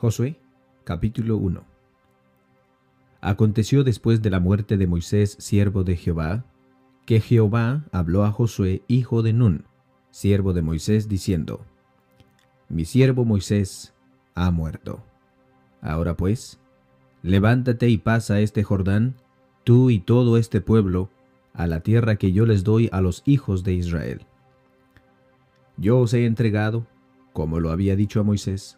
Josué capítulo 1 Aconteció después de la muerte de Moisés, siervo de Jehová, que Jehová habló a Josué, hijo de Nun, siervo de Moisés, diciendo, Mi siervo Moisés ha muerto. Ahora pues, levántate y pasa este Jordán, tú y todo este pueblo, a la tierra que yo les doy a los hijos de Israel. Yo os he entregado, como lo había dicho a Moisés,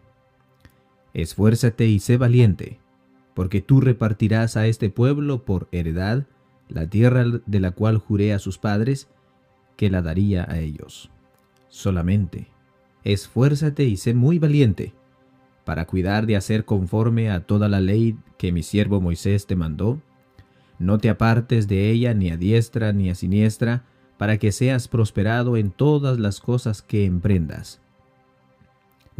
Esfuérzate y sé valiente, porque tú repartirás a este pueblo por heredad la tierra de la cual juré a sus padres que la daría a ellos. Solamente, esfuérzate y sé muy valiente, para cuidar de hacer conforme a toda la ley que mi siervo Moisés te mandó. No te apartes de ella ni a diestra ni a siniestra, para que seas prosperado en todas las cosas que emprendas.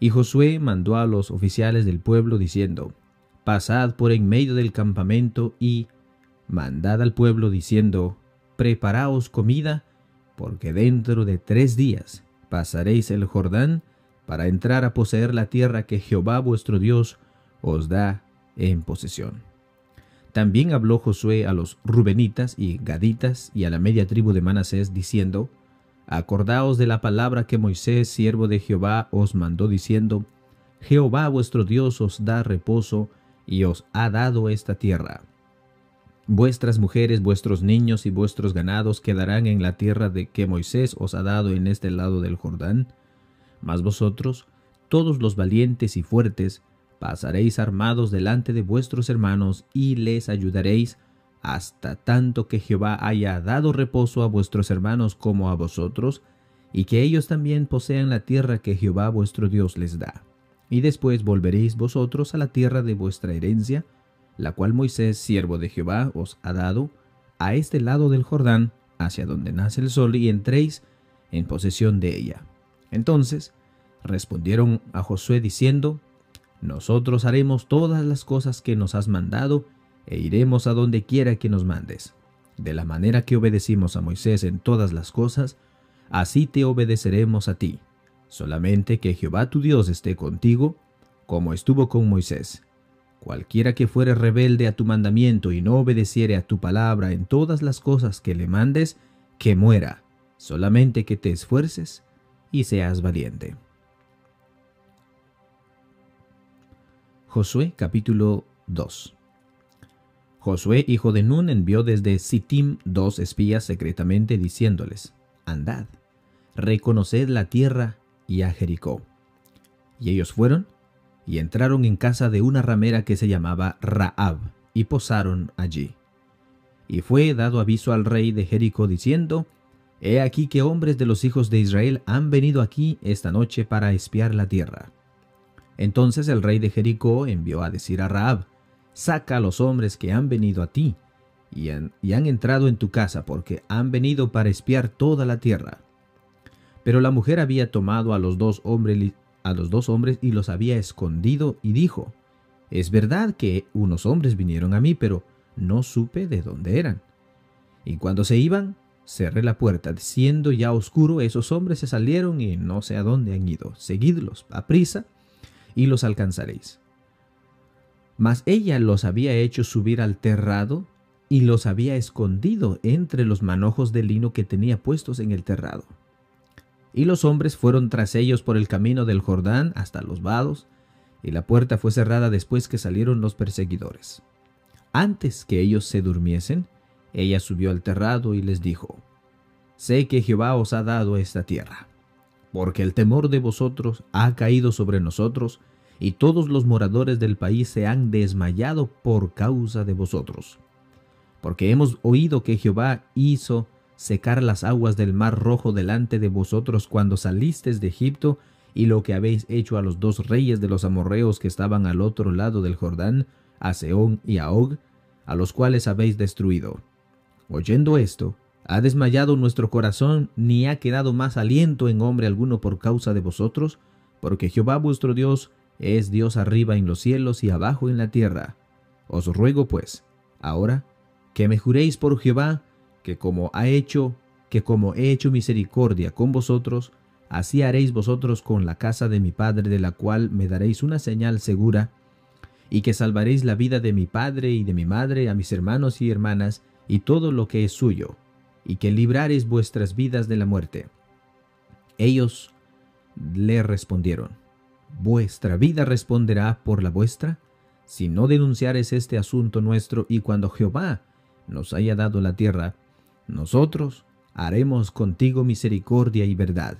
Y Josué mandó a los oficiales del pueblo diciendo, Pasad por en medio del campamento y mandad al pueblo diciendo, Preparaos comida, porque dentro de tres días pasaréis el Jordán para entrar a poseer la tierra que Jehová vuestro Dios os da en posesión. También habló Josué a los Rubenitas y Gaditas y a la media tribu de Manasés, diciendo, Acordaos de la palabra que Moisés, siervo de Jehová, os mandó diciendo, Jehová vuestro Dios os da reposo y os ha dado esta tierra. Vuestras mujeres, vuestros niños y vuestros ganados quedarán en la tierra de que Moisés os ha dado en este lado del Jordán. Mas vosotros, todos los valientes y fuertes, pasaréis armados delante de vuestros hermanos y les ayudaréis hasta tanto que Jehová haya dado reposo a vuestros hermanos como a vosotros, y que ellos también posean la tierra que Jehová vuestro Dios les da. Y después volveréis vosotros a la tierra de vuestra herencia, la cual Moisés, siervo de Jehová, os ha dado, a este lado del Jordán, hacia donde nace el sol, y entréis en posesión de ella. Entonces respondieron a Josué diciendo, Nosotros haremos todas las cosas que nos has mandado, e iremos a donde quiera que nos mandes. De la manera que obedecimos a Moisés en todas las cosas, así te obedeceremos a ti. Solamente que Jehová tu Dios esté contigo, como estuvo con Moisés. Cualquiera que fuere rebelde a tu mandamiento y no obedeciere a tu palabra en todas las cosas que le mandes, que muera. Solamente que te esfuerces y seas valiente. Josué capítulo 2 Josué, hijo de Nun, envió desde Sittim dos espías secretamente diciéndoles, Andad, reconoced la tierra y a Jericó. Y ellos fueron y entraron en casa de una ramera que se llamaba Raab, y posaron allí. Y fue dado aviso al rey de Jericó diciendo, He aquí que hombres de los hijos de Israel han venido aquí esta noche para espiar la tierra. Entonces el rey de Jericó envió a decir a Raab, saca a los hombres que han venido a ti y han, entrado en tu casa porque han venido para espiar toda la tierra. Pero la mujer había tomado a los dos hombres, a los dos hombres y los había escondido y dijo, es verdad que unos hombres vinieron a mí, pero no supe de dónde eran. Y cuando se iban, cerré la puerta. Siendo ya oscuro, esos hombres se salieron y no sé a dónde han ido. Seguidlos a prisa y los alcanzaréis. Mas ella los había hecho subir al terrado y los había escondido entre los manojos de lino que tenía puestos en el terrado. Y los hombres fueron tras ellos por el camino del Jordán hasta los vados, y la puerta fue cerrada después que salieron los perseguidores. Antes que ellos se durmiesen, ella subió al terrado y les dijo, Sé que Jehová os ha dado esta tierra, porque el temor de vosotros ha caído sobre nosotros, y todos los moradores del país se han desmayado por causa de vosotros. Porque hemos oído que Jehová hizo secar las aguas del mar rojo delante de vosotros cuando salisteis de Egipto, y lo que habéis hecho a los dos reyes de los amorreos que estaban al otro lado del Jordán, a Seón y a Og, a los cuales habéis destruido. Oyendo esto, ha desmayado nuestro corazón, ni ha quedado más aliento en hombre alguno por causa de vosotros, porque Jehová vuestro Dios es Dios arriba en los cielos y abajo en la tierra. Os ruego pues, ahora, que me juréis por Jehová, que como ha hecho, que como he hecho misericordia con vosotros, Así haréis vosotros con la casa de mi padre, de la cual me daréis una señal segura, y que salvaréis la vida de mi padre y de mi madre, a mis hermanos y hermanas, y todo lo que es suyo, y que libraréis vuestras vidas de la muerte. Ellos le respondieron, ¿Vuestra vida responderá por la vuestra? Si no denunciares este asunto nuestro, y cuando Jehová nos haya dado la tierra, nosotros haremos contigo misericordia y verdad.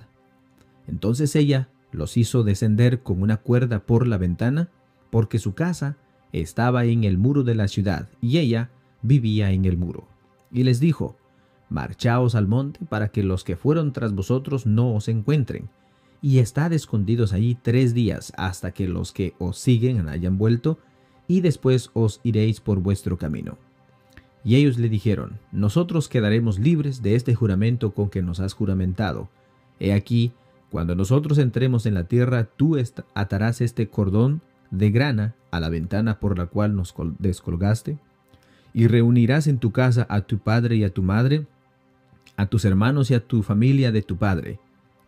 Entonces ella los hizo descender con una cuerda por la ventana, porque su casa estaba en el muro de la ciudad, y ella vivía en el muro. Y les dijo, Marchaos al monte para que los que fueron tras vosotros no os encuentren, y estad escondidos allí tres días hasta que los que os siguen hayan vuelto, y después os iréis por vuestro camino. Y ellos le dijeron, Nosotros quedaremos libres de este juramento con que nos has juramentado. He aquí, cuando nosotros entremos en la tierra, tú atarás este cordón de grana a la ventana por la cual nos descolgaste, y reunirás en tu casa a tu padre y a tu madre, a tus hermanos y a tu familia de tu padre.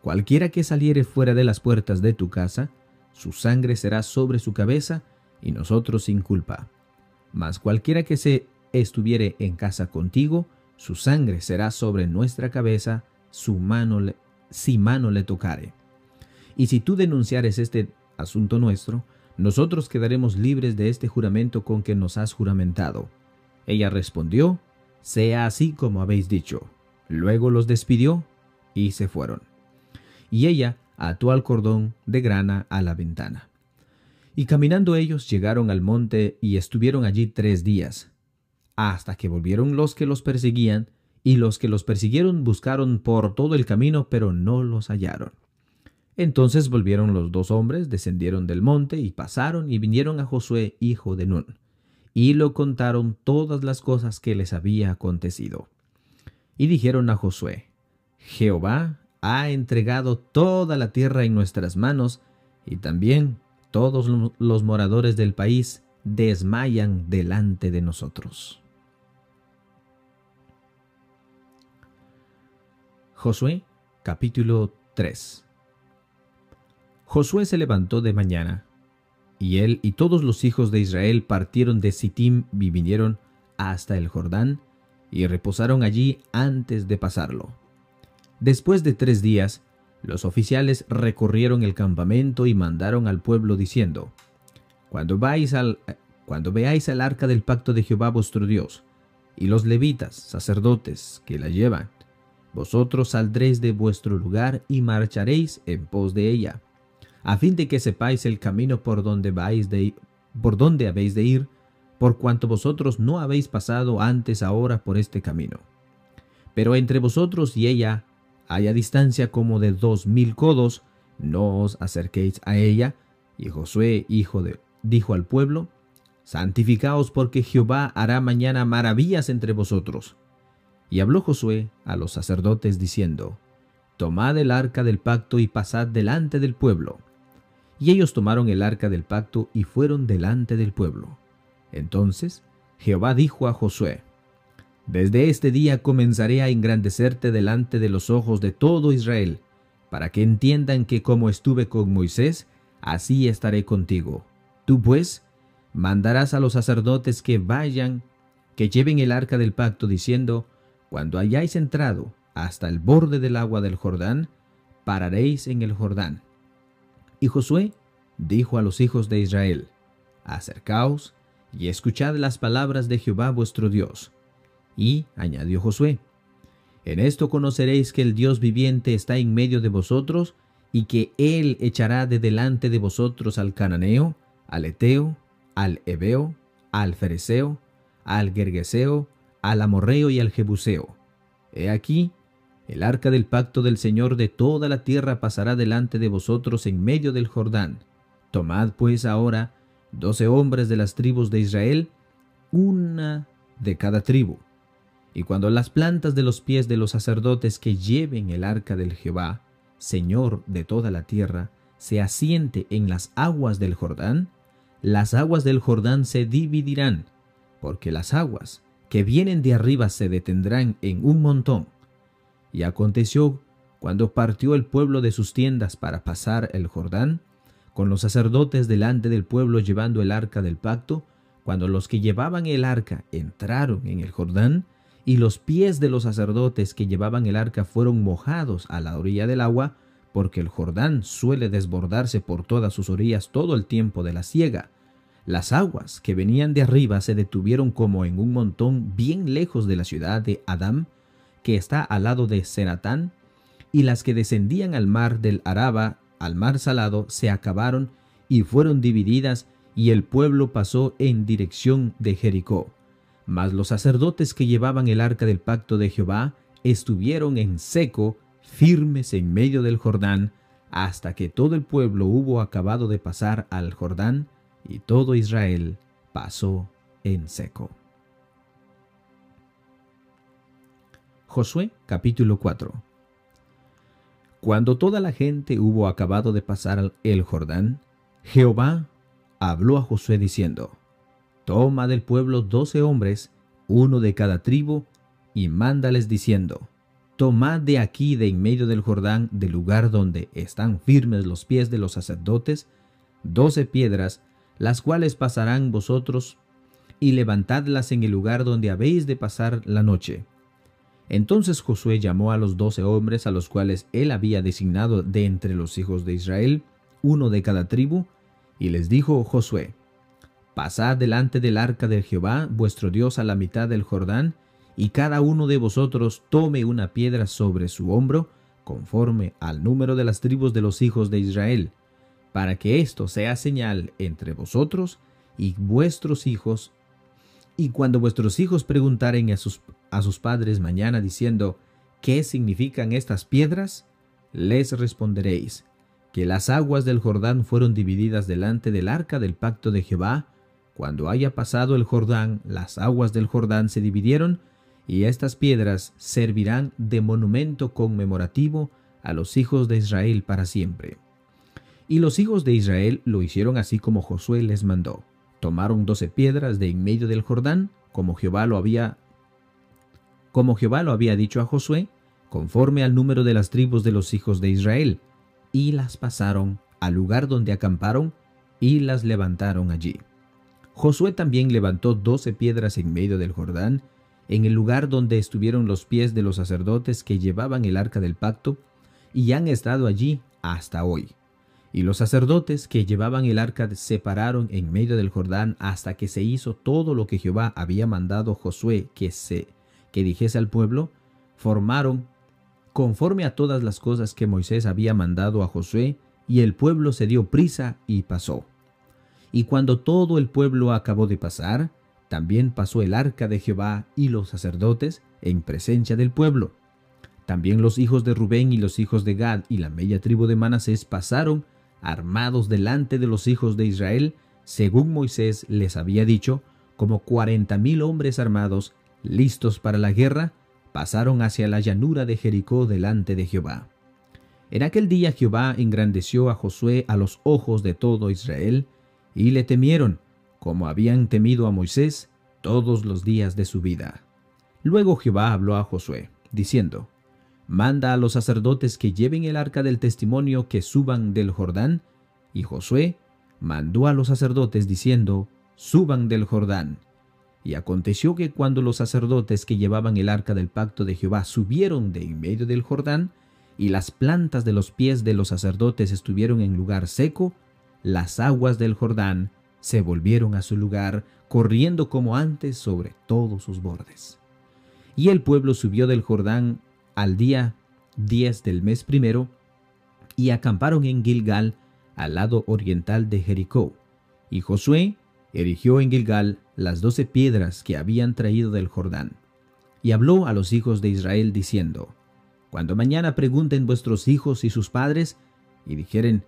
Cualquiera que saliere fuera de las puertas de tu casa, su sangre será sobre su cabeza, y nosotros sin culpa. Mas cualquiera que se estuviere en casa contigo, su sangre será sobre nuestra cabeza, su mano si mano le tocare. Y si tú denunciares este asunto nuestro, nosotros quedaremos libres de este juramento con que nos has juramentado. Ella respondió, sea así como habéis dicho. Luego los despidió y se fueron. Y ella ató al cordón de grana a la ventana. Y caminando ellos llegaron al monte y estuvieron allí tres días, hasta que volvieron los que los perseguían y los que los persiguieron buscaron por todo el camino, pero no los hallaron. Entonces volvieron los dos hombres, descendieron del monte y pasaron y vinieron a Josué, hijo de Nun, y lo contaron todas las cosas que les había acontecido. Y dijeron a Josué, Jehová ha entregado toda la tierra en nuestras manos, y también todos los moradores del país desmayan delante de nosotros. Josué capítulo 3 Josué se levantó de mañana, y él y todos los hijos de Israel partieron de Sittim y vinieron hasta el Jordán, y reposaron allí antes de pasarlo. Después de tres días, los oficiales recorrieron el campamento y mandaron al pueblo diciendo, Cuando, vais al, cuando veáis el arca del pacto de Jehová vuestro Dios, y los levitas, sacerdotes, que la llevan, vosotros saldréis de vuestro lugar y marcharéis en pos de ella, a fin de que sepáis el camino por donde vais de por donde habéis de ir, por cuanto vosotros no habéis pasado antes ahora por este camino. Pero entre vosotros y ella haya distancia como de dos mil codos, no os acerquéis a ella. Y Josué, hijo de, dijo al pueblo, Santificaos porque Jehová hará mañana maravillas entre vosotros. Y habló Josué a los sacerdotes diciendo, Tomad el arca del pacto y pasad delante del pueblo. Y ellos tomaron el arca del pacto y fueron delante del pueblo. Entonces Jehová dijo a Josué, Desde este día comenzaré a engrandecerte delante de los ojos de todo Israel, para que entiendan que como estuve con Moisés, así estaré contigo. Tú pues mandarás a los sacerdotes que vayan, que lleven el arca del pacto, diciendo, cuando hayáis entrado hasta el borde del agua del Jordán, pararéis en el Jordán. Y Josué dijo a los hijos de Israel, Acercaos y escuchad las palabras de Jehová vuestro Dios. Y añadió Josué, En esto conoceréis que el Dios viviente está en medio de vosotros, y que Él echará de delante de vosotros al cananeo, al eteo, al ebeo, al fereceo, al gergeseo, al amorreo y al jebuseo. He aquí, el arca del pacto del Señor de toda la tierra pasará delante de vosotros en medio del Jordán. Tomad pues ahora doce hombres de las tribus de Israel, una de cada tribu. Y cuando las plantas de los pies de los sacerdotes que lleven el arca del Jehová, Señor de toda la tierra, se asiente en las aguas del Jordán, las aguas del Jordán se dividirán, porque las aguas que vienen de arriba se detendrán en un montón. Y aconteció, cuando partió el pueblo de sus tiendas para pasar el Jordán, con los sacerdotes delante del pueblo llevando el arca del pacto, cuando los que llevaban el arca entraron en el Jordán, y los pies de los sacerdotes que llevaban el arca fueron mojados a la orilla del agua, porque el Jordán suele desbordarse por todas sus orillas todo el tiempo de la siega. Las aguas que venían de arriba se detuvieron como en un montón bien lejos de la ciudad de Adam, que está al lado de Senatán, y las que descendían al mar del Araba al mar salado se acabaron y fueron divididas y el pueblo pasó en dirección de Jericó. Mas los sacerdotes que llevaban el arca del pacto de Jehová estuvieron en seco, firmes en medio del Jordán, hasta que todo el pueblo hubo acabado de pasar al Jordán, y todo Israel pasó en seco. Josué capítulo 4 cuando toda la gente hubo acabado de pasar el Jordán, Jehová habló a Josué diciendo, Toma del pueblo doce hombres, uno de cada tribu, y mándales diciendo, Tomad de aquí de en medio del Jordán, del lugar donde están firmes los pies de los sacerdotes, doce piedras, las cuales pasarán vosotros, y levantadlas en el lugar donde habéis de pasar la noche. Entonces Josué llamó a los doce hombres a los cuales él había designado de entre los hijos de Israel, uno de cada tribu, y les dijo Josué, Pasad delante del arca de Jehová, vuestro Dios, a la mitad del Jordán, y cada uno de vosotros tome una piedra sobre su hombro, conforme al número de las tribus de los hijos de Israel, para que esto sea señal entre vosotros y vuestros hijos y cuando vuestros hijos preguntaren a sus, a sus padres mañana diciendo, ¿qué significan estas piedras? Les responderéis, que las aguas del Jordán fueron divididas delante del arca del pacto de Jehová. Cuando haya pasado el Jordán, las aguas del Jordán se dividieron, y estas piedras servirán de monumento conmemorativo a los hijos de Israel para siempre. Y los hijos de Israel lo hicieron así como Josué les mandó. Tomaron doce piedras de en medio del Jordán, como Jehová lo había como Jehová lo había dicho a Josué, conforme al número de las tribus de los hijos de Israel, y las pasaron al lugar donde acamparon y las levantaron allí. Josué también levantó doce piedras en medio del Jordán, en el lugar donde estuvieron los pies de los sacerdotes que llevaban el arca del pacto, y han estado allí hasta hoy. Y los sacerdotes que llevaban el arca se pararon en medio del Jordán hasta que se hizo todo lo que Jehová había mandado Josué que se que dijese al pueblo, formaron conforme a todas las cosas que Moisés había mandado a Josué, y el pueblo se dio prisa y pasó. Y cuando todo el pueblo acabó de pasar, también pasó el arca de Jehová y los sacerdotes en presencia del pueblo. También los hijos de Rubén y los hijos de Gad y la media tribu de Manasés pasaron armados delante de los hijos de Israel, según Moisés les había dicho, como cuarenta mil hombres armados, listos para la guerra, pasaron hacia la llanura de Jericó delante de Jehová. En aquel día Jehová engrandeció a Josué a los ojos de todo Israel, y le temieron, como habían temido a Moisés todos los días de su vida. Luego Jehová habló a Josué, diciendo, manda a los sacerdotes que lleven el arca del testimonio que suban del Jordán. Y Josué mandó a los sacerdotes diciendo, suban del Jordán. Y aconteció que cuando los sacerdotes que llevaban el arca del pacto de Jehová subieron de en medio del Jordán, y las plantas de los pies de los sacerdotes estuvieron en lugar seco, las aguas del Jordán se volvieron a su lugar corriendo como antes sobre todos sus bordes. Y el pueblo subió del Jordán al día 10 del mes primero, y acamparon en Gilgal, al lado oriental de Jericó. Y Josué erigió en Gilgal las doce piedras que habían traído del Jordán. Y habló a los hijos de Israel diciendo, Cuando mañana pregunten vuestros hijos y sus padres, y dijeren,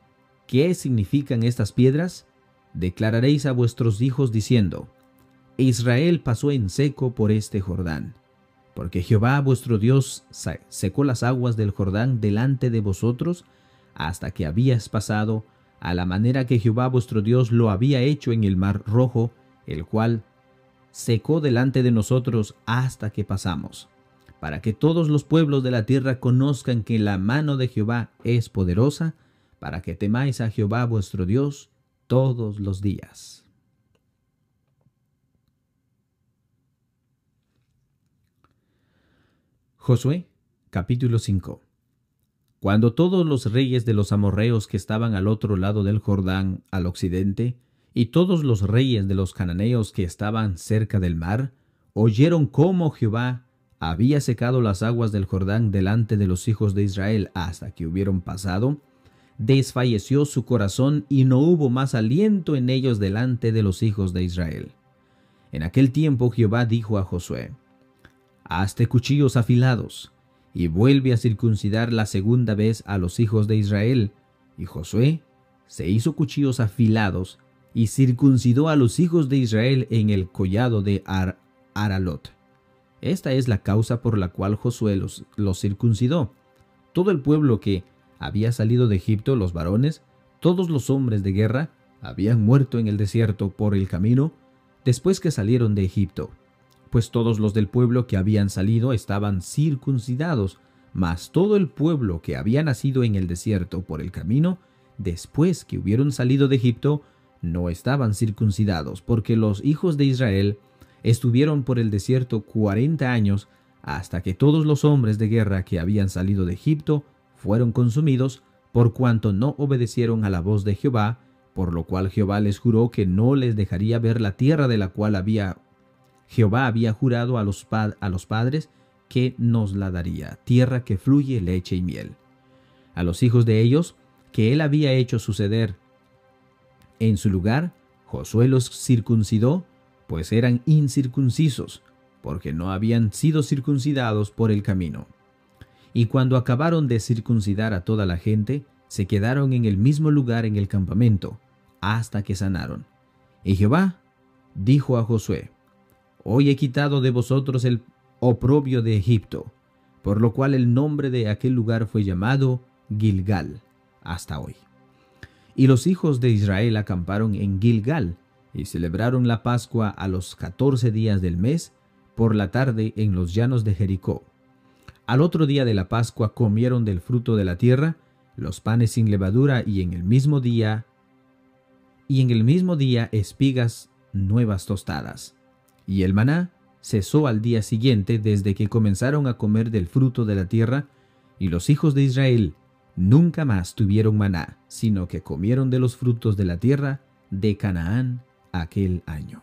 ¿qué significan estas piedras? Declararéis a vuestros hijos diciendo, Israel pasó en seco por este Jordán, porque Jehová vuestro Dios secó las aguas del Jordán delante de vosotros, hasta que habías pasado, a la manera que Jehová vuestro Dios lo había hecho en el mar rojo, el cual secó delante de nosotros hasta que pasamos, para que todos los pueblos de la tierra conozcan que la mano de Jehová es poderosa, para que temáis a Jehová vuestro Dios todos los días. Josué capítulo 5 cuando todos los reyes de los amorreos que estaban al otro lado del Jordán, al occidente, y todos los reyes de los cananeos que estaban cerca del mar, oyeron cómo Jehová había secado las aguas del Jordán delante de los hijos de Israel hasta que hubieron pasado, desfalleció su corazón y no hubo más aliento en ellos delante de los hijos de Israel. En aquel tiempo Jehová dijo a Josué, Hazte cuchillos afilados, y vuelve a circuncidar la segunda vez a los hijos de Israel. Y Josué se hizo cuchillos afilados y circuncidó a los hijos de Israel en el collado de Aralot. Esta es la causa por la cual Josué los, los circuncidó. Todo el pueblo que había salido de Egipto, los varones, todos los hombres de guerra, habían muerto en el desierto por el camino después que salieron de Egipto. Pues todos los del pueblo que habían salido estaban circuncidados, mas todo el pueblo que había nacido en el desierto por el camino, después que hubieron salido de Egipto, no estaban circuncidados, porque los hijos de Israel estuvieron por el desierto cuarenta años, hasta que todos los hombres de guerra que habían salido de Egipto fueron consumidos, por cuanto no obedecieron a la voz de Jehová, por lo cual Jehová les juró que no les dejaría ver la tierra de la cual había Jehová había jurado a los, a los padres que nos la daría, tierra que fluye leche y miel. A los hijos de ellos, que él había hecho suceder en su lugar, Josué los circuncidó, pues eran incircuncisos, porque no habían sido circuncidados por el camino. Y cuando acabaron de circuncidar a toda la gente, se quedaron en el mismo lugar en el campamento, hasta que sanaron. Y Jehová dijo a Josué, Hoy he quitado de vosotros el oprobio de Egipto, por lo cual el nombre de aquel lugar fue llamado Gilgal hasta hoy. Y los hijos de Israel acamparon en Gilgal y celebraron la Pascua a los catorce días del mes por la tarde en los llanos de Jericó. Al otro día de la Pascua comieron del fruto de la tierra, los panes sin levadura y en el mismo día y en el mismo día espigas nuevas tostadas. Y el maná cesó al día siguiente desde que comenzaron a comer del fruto de la tierra, y los hijos de Israel nunca más tuvieron maná, sino que comieron de los frutos de la tierra de Canaán aquel año.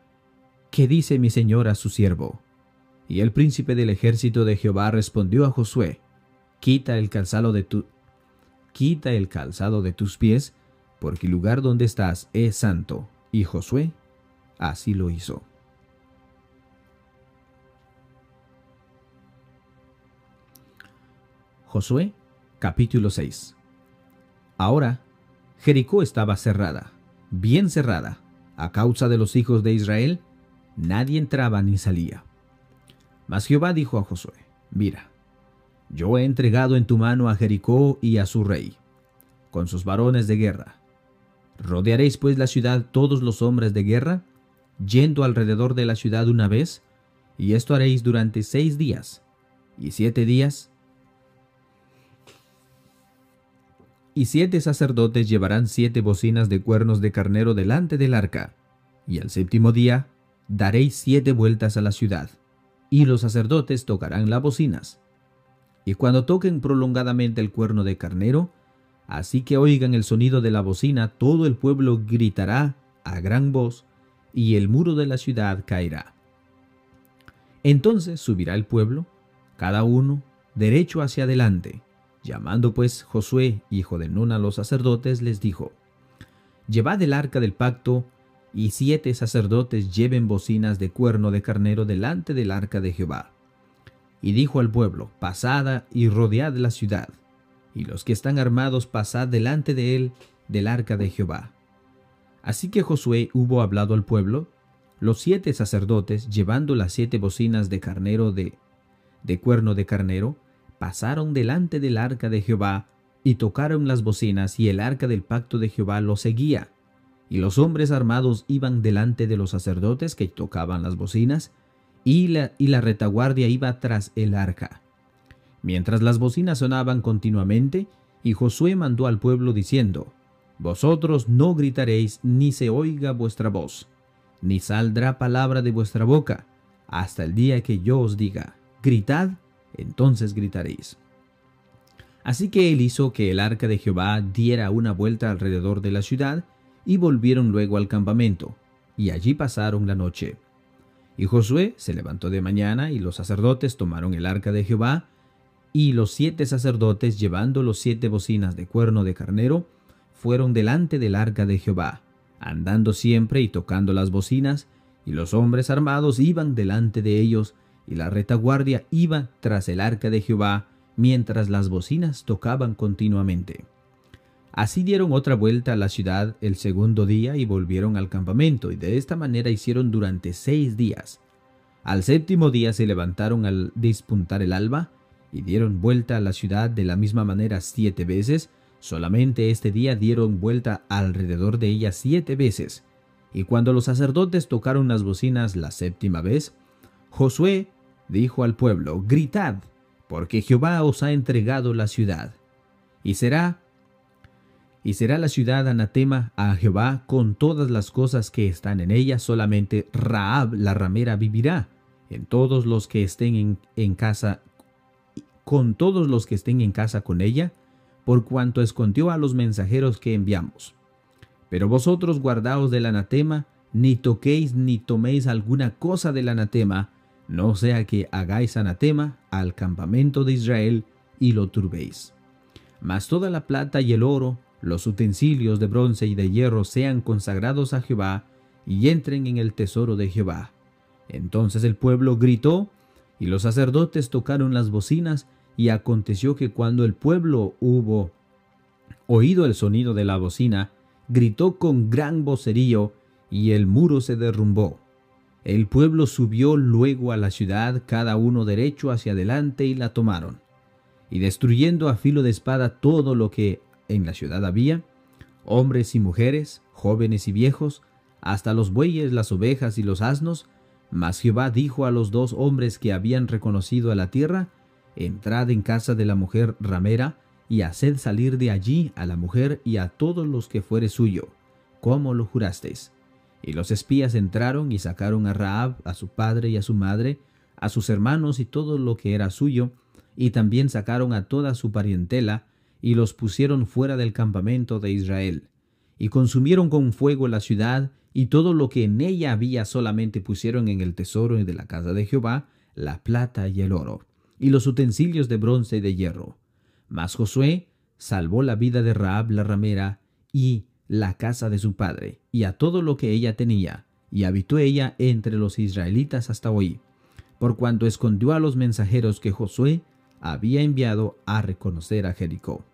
¿Qué dice mi señor a su siervo? Y el príncipe del ejército de Jehová respondió a Josué, Quita el calzado de tu quita el calzado de tus pies, porque el lugar donde estás es santo. Y Josué así lo hizo. Josué capítulo 6 Ahora Jericó estaba cerrada, bien cerrada, a causa de los hijos de Israel, nadie entraba ni salía. Mas Jehová dijo a Josué, mira, yo he entregado en tu mano a Jericó y a su rey, con sus varones de guerra, Rodearéis pues la ciudad todos los hombres de guerra, yendo alrededor de la ciudad una vez, y esto haréis durante seis días, y siete días. Y siete sacerdotes llevarán siete bocinas de cuernos de carnero delante del arca, y al séptimo día daréis siete vueltas a la ciudad, y los sacerdotes tocarán las bocinas. Y cuando toquen prolongadamente el cuerno de carnero, así que oigan el sonido de la bocina, todo el pueblo gritará a gran voz, y el muro de la ciudad caerá. Entonces subirá el pueblo, cada uno derecho hacia adelante, Llamando pues Josué, hijo de Nun, a los sacerdotes, les dijo, Llevad el arca del pacto, y siete sacerdotes lleven bocinas de cuerno de carnero delante del arca de Jehová. Y dijo al pueblo, Pasad y rodead la ciudad, y los que están armados pasad delante de él del arca de Jehová. Así que Josué hubo hablado al pueblo, los siete sacerdotes, llevando las siete bocinas de carnero de, de cuerno de carnero, pasaron delante del arca de Jehová y tocaron las bocinas y el arca del pacto de Jehová lo seguía. Y los hombres armados iban delante de los sacerdotes que tocaban las bocinas y la, y la retaguardia iba tras el arca. Mientras las bocinas sonaban continuamente, y Josué mandó al pueblo diciendo, Vosotros no gritaréis ni se oiga vuestra voz, ni saldrá palabra de vuestra boca, hasta el día que yo os diga, gritad entonces gritaréis. Así que él hizo que el arca de Jehová diera una vuelta alrededor de la ciudad, y volvieron luego al campamento, y allí pasaron la noche. Y Josué se levantó de mañana, y los sacerdotes tomaron el arca de Jehová, y los siete sacerdotes, llevando los siete bocinas de cuerno de carnero, fueron delante del arca de Jehová, andando siempre y tocando las bocinas, y los hombres armados iban delante de ellos, y la retaguardia iba tras el arca de Jehová, mientras las bocinas tocaban continuamente. Así dieron otra vuelta a la ciudad el segundo día y volvieron al campamento, y de esta manera hicieron durante seis días. Al séptimo día se levantaron al despuntar el alba, y dieron vuelta a la ciudad de la misma manera siete veces, solamente este día dieron vuelta alrededor de ella siete veces. Y cuando los sacerdotes tocaron las bocinas la séptima vez, Josué dijo al pueblo, gritad, porque Jehová os ha entregado la ciudad. Y será y será la ciudad anatema a Jehová con todas las cosas que están en ella, solamente Raab la ramera vivirá, en todos los que estén en, casa, con todos los que estén en casa con ella, por cuanto escondió a los mensajeros que enviamos. Pero vosotros guardaos del anatema, ni toquéis ni toméis alguna cosa del anatema, no sea que hagáis anatema al campamento de Israel y lo turbéis. Mas toda la plata y el oro, los utensilios de bronce y de hierro sean consagrados a Jehová y entren en el tesoro de Jehová. Entonces el pueblo gritó, y los sacerdotes tocaron las bocinas, y aconteció que cuando el pueblo hubo oído el sonido de la bocina, gritó con gran vocerío, y el muro se derrumbó. El pueblo subió luego a la ciudad, cada uno derecho hacia adelante, y la tomaron. Y destruyendo a filo de espada todo lo que en la ciudad había, hombres y mujeres, jóvenes y viejos, hasta los bueyes, las ovejas y los asnos, mas Jehová dijo a los dos hombres que habían reconocido a la tierra, Entrad en casa de la mujer ramera, y haced salir de allí a la mujer y a todos los que fuere suyo, como lo jurasteis. Y los espías entraron y sacaron a Raab, a su padre y a su madre, a sus hermanos y todo lo que era suyo, y también sacaron a toda su parientela, y los pusieron fuera del campamento de Israel. Y consumieron con fuego la ciudad, y todo lo que en ella había solamente pusieron en el tesoro de la casa de Jehová, la plata y el oro, y los utensilios de bronce y de hierro. Mas Josué salvó la vida de Raab la ramera, y la casa de su padre y a todo lo que ella tenía, y habitó ella entre los israelitas hasta hoy, por cuanto escondió a los mensajeros que Josué había enviado a reconocer a Jericó.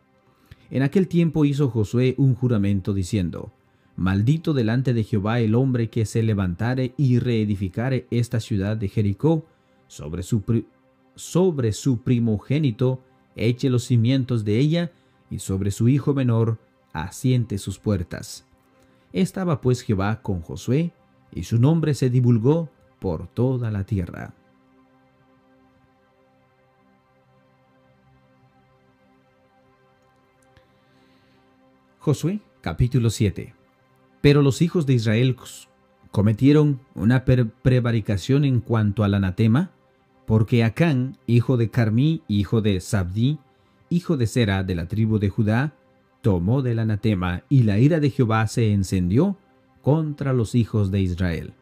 En aquel tiempo hizo Josué un juramento diciendo, Maldito delante de Jehová el hombre que se levantare y reedificare esta ciudad de Jericó, sobre su, sobre su primogénito eche los cimientos de ella, y sobre su hijo menor asiente sus puertas. Estaba pues Jehová con Josué, y su nombre se divulgó por toda la tierra. Josué capítulo 7 Pero los hijos de Israel cometieron una prevaricación en cuanto al anatema, porque Acán, hijo de Carmí, hijo de Sabdí, hijo de Sera de la tribu de Judá, tomó del anatema, y la ira de Jehová se encendió contra los hijos de Israel.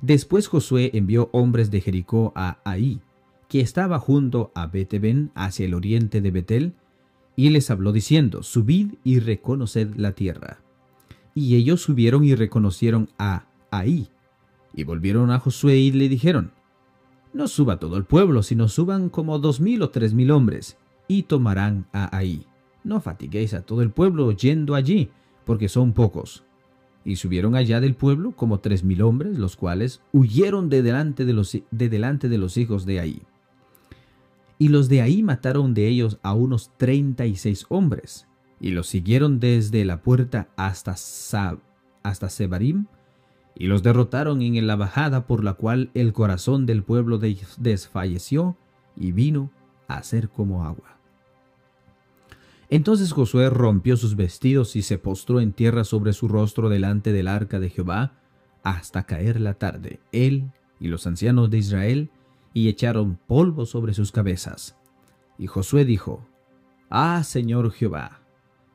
Después Josué envió hombres de Jericó a Ahí, que estaba junto a Beteben hacia el oriente de Betel, y les habló diciendo, Subid y reconoced la tierra. Y ellos subieron y reconocieron a Ahí. Y volvieron a Josué y le dijeron, No suba todo el pueblo, sino suban como dos mil o tres mil hombres, y tomarán a Ahí. No fatiguéis a todo el pueblo yendo allí, porque son pocos. Y subieron allá del pueblo como tres mil hombres, los cuales huyeron de delante de los, de delante de los hijos de Ahí. Y los de ahí mataron de ellos a unos treinta y seis hombres, y los siguieron desde la puerta hasta, Sab, hasta Sebarim, y los derrotaron en la bajada por la cual el corazón del pueblo desfalleció y vino a ser como agua. Entonces Josué rompió sus vestidos y se postró en tierra sobre su rostro delante del arca de Jehová hasta caer la tarde, él y los ancianos de Israel, y echaron polvo sobre sus cabezas. Y Josué dijo, Ah, Señor Jehová,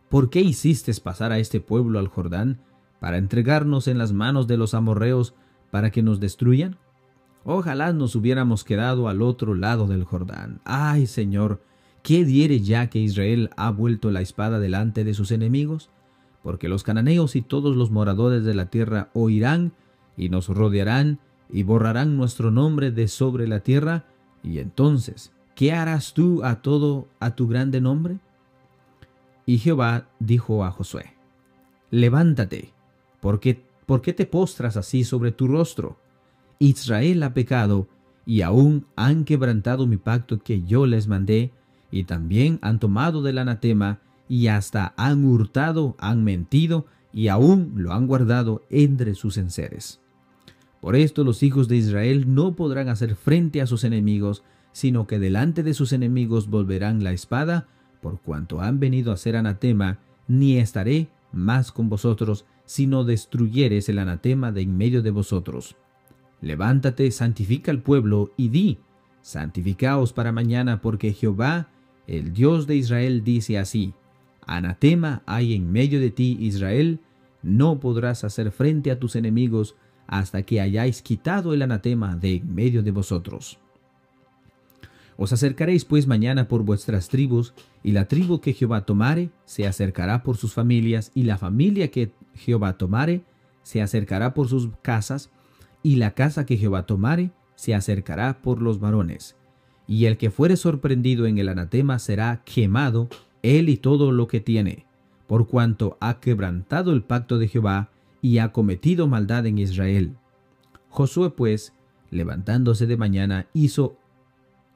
¿por qué hiciste pasar a este pueblo al Jordán para entregarnos en las manos de los amorreos para que nos destruyan? Ojalá nos hubiéramos quedado al otro lado del Jordán. Ay, Señor, ¿qué diere ya que Israel ha vuelto la espada delante de sus enemigos? Porque los cananeos y todos los moradores de la tierra oirán y nos rodearán y borrarán nuestro nombre de sobre la tierra, y entonces, ¿qué harás tú a todo a tu grande nombre? Y Jehová dijo a Josué, Levántate, porque ¿por qué te postras así sobre tu rostro? Israel ha pecado, y aún han quebrantado mi pacto que yo les mandé, y también han tomado del anatema, y hasta han hurtado, han mentido, y aún lo han guardado entre sus enseres. Por esto los hijos de Israel no podrán hacer frente a sus enemigos, sino que delante de sus enemigos volverán la espada, por cuanto han venido a ser anatema, ni estaré más con vosotros, sino destruyeres el anatema de en medio de vosotros. Levántate, santifica al pueblo, y di, santificaos para mañana, porque Jehová, el Dios de Israel, dice así, Anatema hay en medio de ti, Israel, no podrás hacer frente a tus enemigos, hasta que hayáis quitado el anatema de en medio de vosotros. Os acercaréis pues mañana por vuestras tribus, y la tribu que Jehová tomare se acercará por sus familias, y la familia que Jehová tomare se acercará por sus casas, y la casa que Jehová tomare se acercará por los varones. Y el que fuere sorprendido en el anatema será quemado, él y todo lo que tiene, por cuanto ha quebrantado el pacto de Jehová y ha cometido maldad en Israel. Josué pues, levantándose de mañana, hizo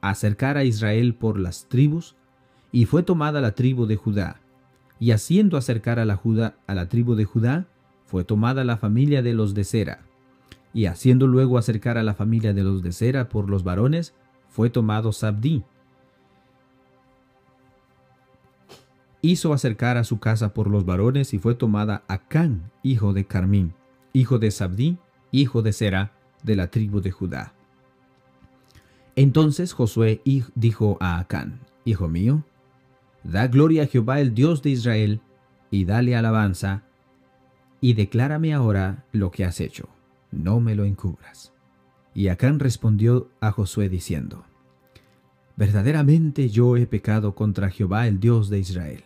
acercar a Israel por las tribus, y fue tomada la tribu de Judá. Y haciendo acercar a la, Judá, a la tribu de Judá, fue tomada la familia de los de Sera. Y haciendo luego acercar a la familia de los de Sera por los varones, fue tomado Sabdí, hizo acercar a su casa por los varones y fue tomada Acán, hijo de Carmín, hijo de Sabdí, hijo de Sera, de la tribu de Judá. Entonces Josué dijo a Acán, Hijo mío, da gloria a Jehová el Dios de Israel, y dale alabanza, y declárame ahora lo que has hecho, no me lo encubras. Y Acán respondió a Josué diciendo, Verdaderamente yo he pecado contra Jehová el Dios de Israel.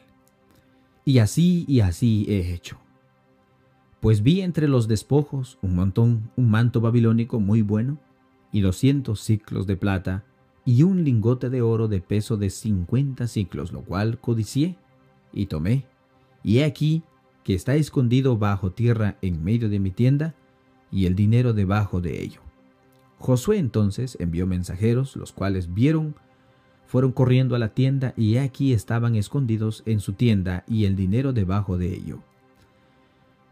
Y así y así he hecho. Pues vi entre los despojos un montón, un manto babilónico muy bueno, y doscientos ciclos de plata, y un lingote de oro de peso de cincuenta ciclos, lo cual codicié, y tomé. Y he aquí que está escondido bajo tierra en medio de mi tienda, y el dinero debajo de ello. Josué entonces envió mensajeros, los cuales vieron fueron corriendo a la tienda y aquí estaban escondidos en su tienda y el dinero debajo de ello.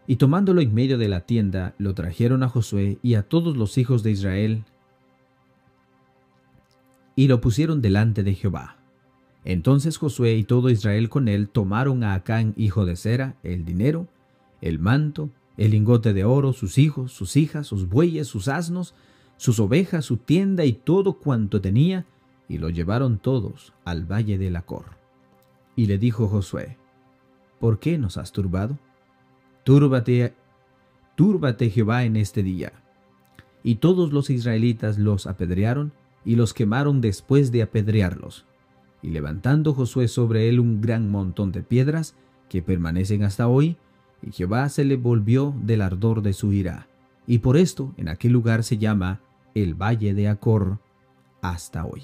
Y tomándolo en medio de la tienda, lo trajeron a Josué y a todos los hijos de Israel, y lo pusieron delante de Jehová. Entonces Josué y todo Israel con él tomaron a Acán, hijo de Sera, el dinero, el manto, el lingote de oro, sus hijos, sus hijas, sus bueyes, sus asnos, sus ovejas, su tienda y todo cuanto tenía, y lo llevaron todos al valle de Lacor. Y le dijo Josué, ¿por qué nos has turbado? Túrbate, túrbate Jehová en este día. Y todos los israelitas los apedrearon y los quemaron después de apedrearlos. Y levantando Josué sobre él un gran montón de piedras, que permanecen hasta hoy, y Jehová se le volvió del ardor de su ira. Y por esto en aquel lugar se llama el Valle de Acor hasta hoy.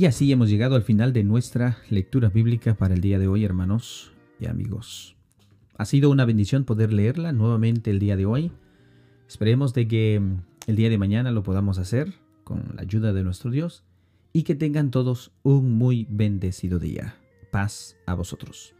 Y así hemos llegado al final de nuestra lectura bíblica para el día de hoy, hermanos y amigos. Ha sido una bendición poder leerla nuevamente el día de hoy. Esperemos de que mm, el día de mañana lo podamos hacer con la ayuda de nuestro Dios y que tengan todos un muy bendecido día. Paz a vosotros.